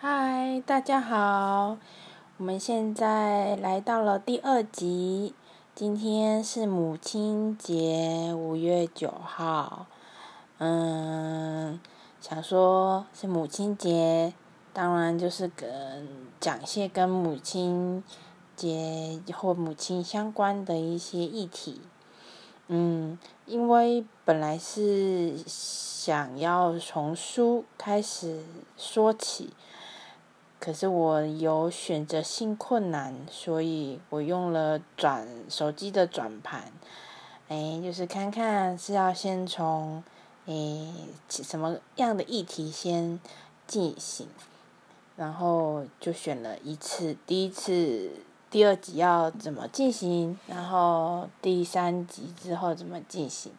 嗨，大家好，我们现在来到了第二集。今天是母亲节，五月九号。嗯，想说是母亲节，当然就是跟讲些跟母亲节或母亲相关的一些议题。嗯，因为本来是想要从书开始说起。可是我有选择性困难，所以我用了转手机的转盘，哎，就是看看是要先从哎什么样的议题先进行，然后就选了一次，第一次第二集要怎么进行，然后第三集之后怎么进行，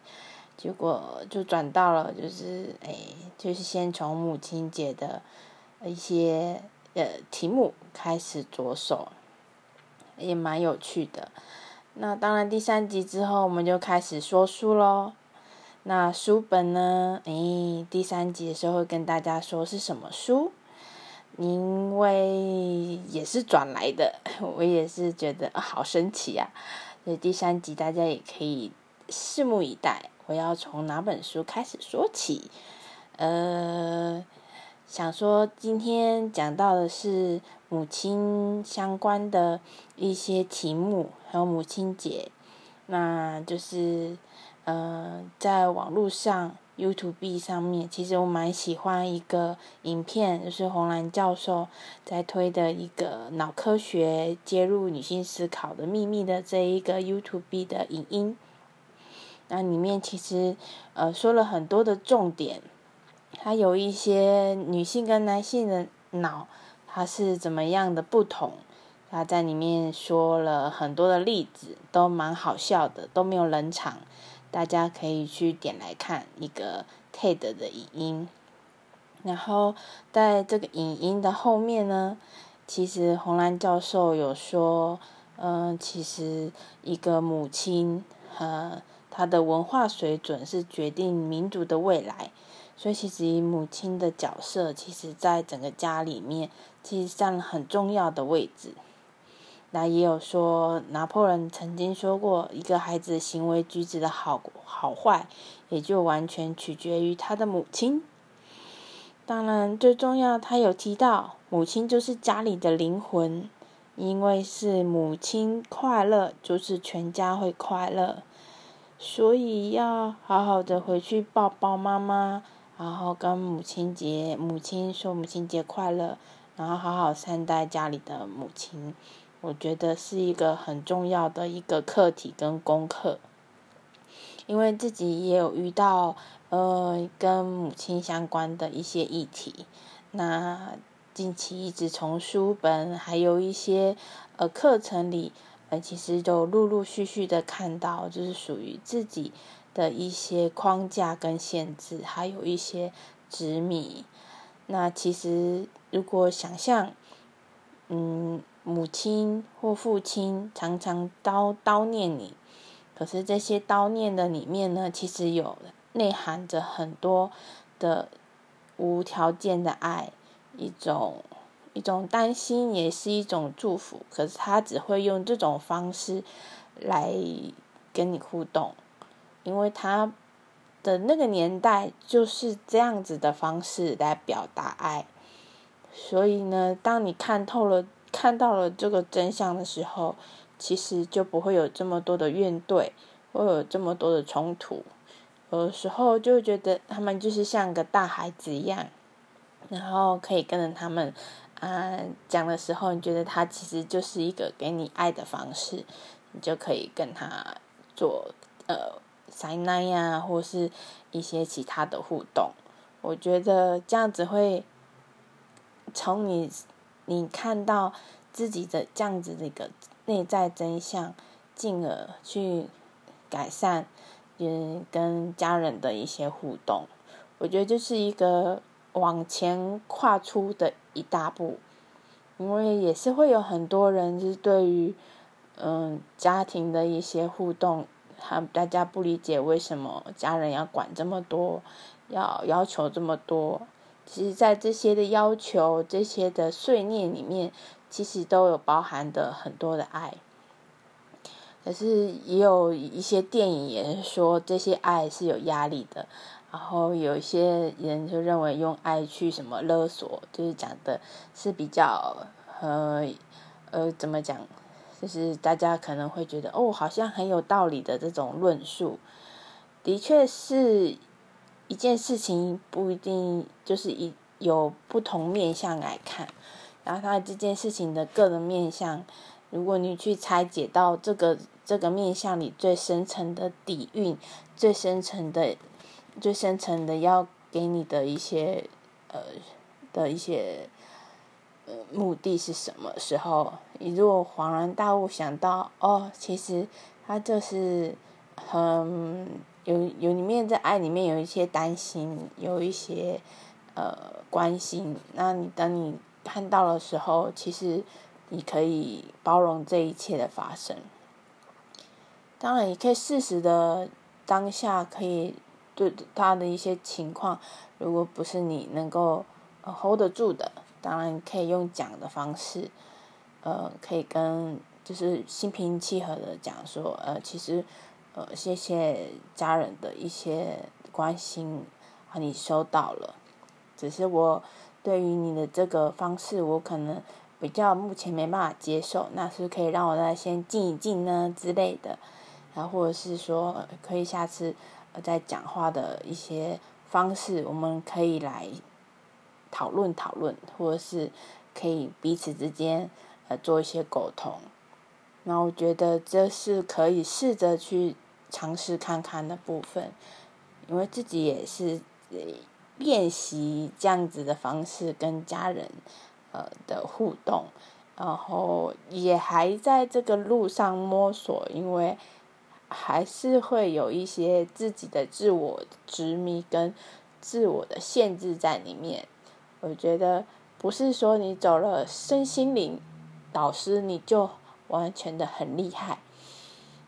结果就转到了就是哎，就是先从母亲节的一些。呃，题目开始着手，也蛮有趣的。那当然，第三集之后我们就开始说书喽。那书本呢？诶，第三集的时候会跟大家说是什么书，因为也是转来的，我也是觉得好神奇啊。所以第三集大家也可以拭目以待，我要从哪本书开始说起？呃。想说今天讲到的是母亲相关的一些题目，还有母亲节，那就是呃，在网络上 YouTube 上面，其实我蛮喜欢一个影片，就是红兰教授在推的一个脑科学接入女性思考的秘密的这一个 YouTube 的影音，那里面其实呃说了很多的重点。它有一些女性跟男性的脑，它是怎么样的不同？他在里面说了很多的例子，都蛮好笑的，都没有冷场，大家可以去点来看一个 TED 的影音。然后在这个影音的后面呢，其实红兰教授有说，嗯，其实一个母亲和她的文化水准是决定民族的未来。所以，其实母亲的角色，其实在整个家里面，其实占了很重要的位置。那也有说，拿破仑曾经说过，一个孩子行为举止的好好坏，也就完全取决于他的母亲。当然，最重要，他有提到，母亲就是家里的灵魂，因为是母亲快乐，就是全家会快乐。所以，要好好的回去抱抱妈妈。然后跟母亲节，母亲说母亲节快乐，然后好好善待家里的母亲，我觉得是一个很重要的一个课题跟功课。因为自己也有遇到呃跟母亲相关的一些议题，那近期一直从书本还有一些呃课程里，呃其实都陆陆续续的看到，就是属于自己。的一些框架跟限制，还有一些执迷。那其实，如果想象，嗯，母亲或父亲常常叨叨念你，可是这些叨念的里面呢，其实有内含着很多的无条件的爱，一种一种担心，也是一种祝福。可是他只会用这种方式来跟你互动。因为他的那个年代就是这样子的方式来表达爱，所以呢，当你看透了、看到了这个真相的时候，其实就不会有这么多的怨怼，会有这么多的冲突。有时候就觉得他们就是像个大孩子一样，然后可以跟着他们啊讲的时候，你觉得他其实就是一个给你爱的方式，你就可以跟他做呃。塞奶呀，或是一些其他的互动，我觉得这样子会从你你看到自己的这样子的一个内在真相，进而去改善嗯跟家人的一些互动。我觉得这是一个往前跨出的一大步，因为也是会有很多人是对于嗯家庭的一些互动。他大家不理解为什么家人要管这么多，要要求这么多。其实，在这些的要求、这些的碎念里面，其实都有包含的很多的爱。可是也有一些电影也是说，这些爱是有压力的。然后有一些人就认为用爱去什么勒索，就是讲的是比较呃呃怎么讲，就是大家可能会觉得哦，好像很有道理的这种论述，的确是一件事情不一定就是一有不同面向来看，然后他这件事情的个人面向，如果你去拆解到这个这个面向里最深层的底蕴，最深层的。最深层的要给你的一些呃的一些目的是什么时候？你如果恍然大悟想到哦，其实他就是很有有里面在爱里面有一些担心，有一些呃关心。那你等你看到的时候，其实你可以包容这一切的发生。当然，也可以适时的当下可以。对他的一些情况，如果不是你能够 hold 得住的，当然可以用讲的方式，呃，可以跟就是心平气和的讲说，呃，其实，呃，谢谢家人的一些关心啊，你收到了，只是我对于你的这个方式，我可能比较目前没办法接受，那是可以让我再先静一静呢之类的，然后或者是说可以下次呃。在讲话的一些方式，我们可以来讨论讨论，或者是可以彼此之间呃做一些沟通。那我觉得这是可以试着去尝试看看的部分，因为自己也是练习这样子的方式跟家人呃的互动，然后也还在这个路上摸索，因为。还是会有一些自己的自我执迷跟自我的限制在里面。我觉得不是说你走了身心灵导师你就完全的很厉害。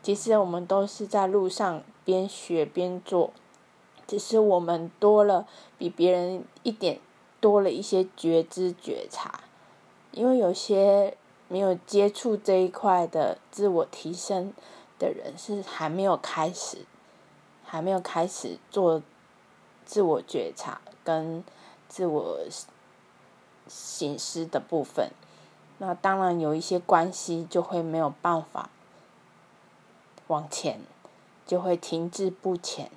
其实我们都是在路上边学边做，只是我们多了比别人一点多了一些觉知觉察。因为有些没有接触这一块的自我提升。的人是还没有开始，还没有开始做自我觉察跟自我醒思的部分，那当然有一些关系就会没有办法往前，就会停滞不前，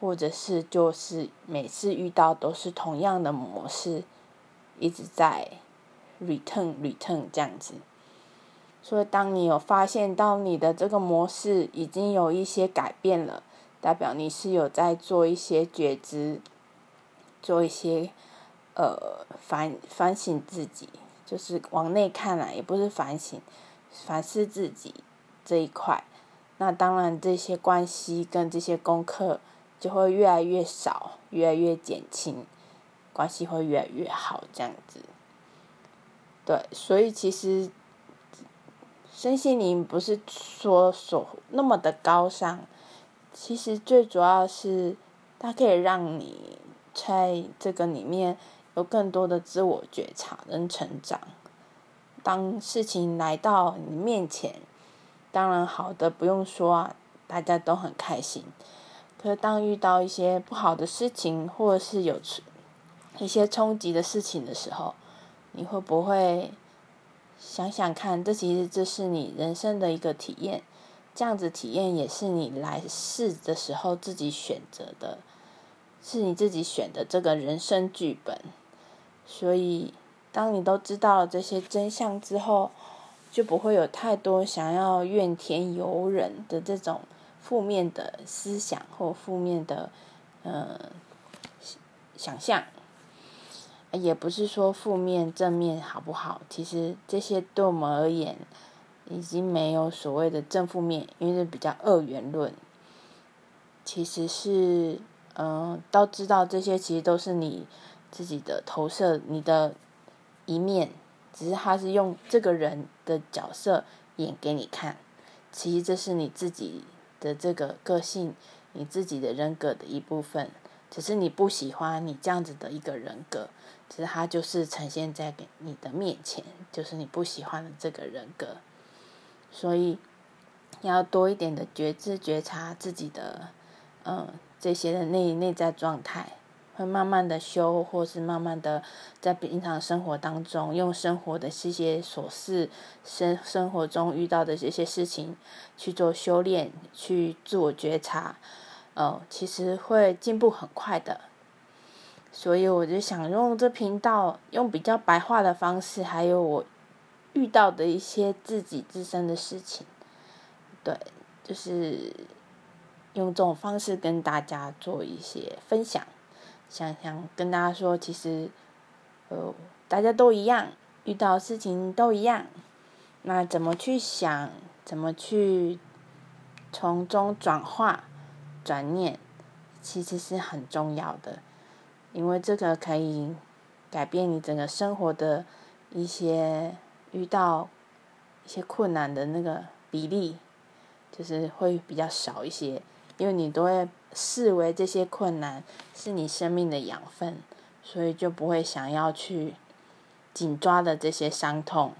或者是就是每次遇到都是同样的模式，一直在 return return 这样子。所以，当你有发现到你的这个模式已经有一些改变了，代表你是有在做一些觉知，做一些呃反反省自己，就是往内看来，也不是反省，反思自己这一块。那当然，这些关系跟这些功课就会越来越少，越来越减轻，关系会越来越好，这样子。对，所以其实。身心灵不是说所那么的高尚，其实最主要是它可以让你在这个里面有更多的自我觉察跟成长。当事情来到你面前，当然好的不用说啊，大家都很开心。可是当遇到一些不好的事情，或者是有一些冲击的事情的时候，你会不会？想想看，这其实这是你人生的一个体验，这样子体验也是你来世的时候自己选择的，是你自己选的这个人生剧本。所以，当你都知道了这些真相之后，就不会有太多想要怨天尤人的这种负面的思想或负面的呃想象。也不是说负面正面好不好，其实这些对我们而言，已经没有所谓的正负面，因为是比较二元论。其实是，嗯，都知道这些其实都是你自己的投射，你的一面，只是他是用这个人的角色演给你看。其实这是你自己的这个个性，你自己的人格的一部分。只是你不喜欢你这样子的一个人格，其实他就是呈现在给你的面前，就是你不喜欢的这个人格。所以要多一点的觉知、觉察自己的，嗯，这些的内内在状态。会慢慢的修，或是慢慢的在平常生活当中，用生活的这些琐事，生生活中遇到的这些事情去做修炼，去自我觉察，呃，其实会进步很快的。所以我就想用这频道，用比较白话的方式，还有我遇到的一些自己自身的事情，对，就是用这种方式跟大家做一些分享。想想跟大家说，其实，呃，大家都一样，遇到事情都一样。那怎么去想，怎么去从中转化、转念，其实是很重要的，因为这个可以改变你整个生活的一些遇到一些困难的那个比例，就是会比较少一些。因为你都会视为这些困难是你生命的养分，所以就不会想要去紧抓的这些伤痛，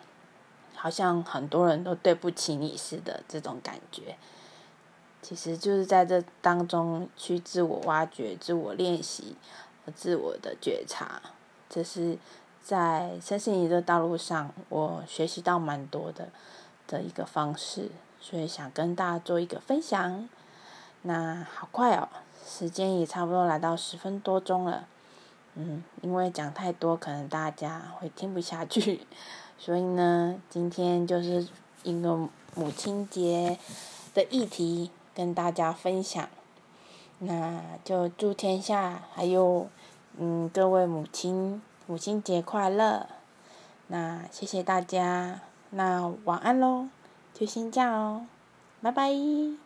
好像很多人都对不起你似的这种感觉。其实就是在这当中去自我挖掘、自我练习和自我的觉察，这是在身心灵的道路上我学习到蛮多的的一个方式，所以想跟大家做一个分享。那好快哦，时间也差不多来到十分多钟了。嗯，因为讲太多，可能大家会听不下去，所以呢，今天就是一个母亲节的议题跟大家分享。那就祝天下还有嗯各位母亲母亲节快乐。那谢谢大家，那晚安喽，就先这样哦，拜拜。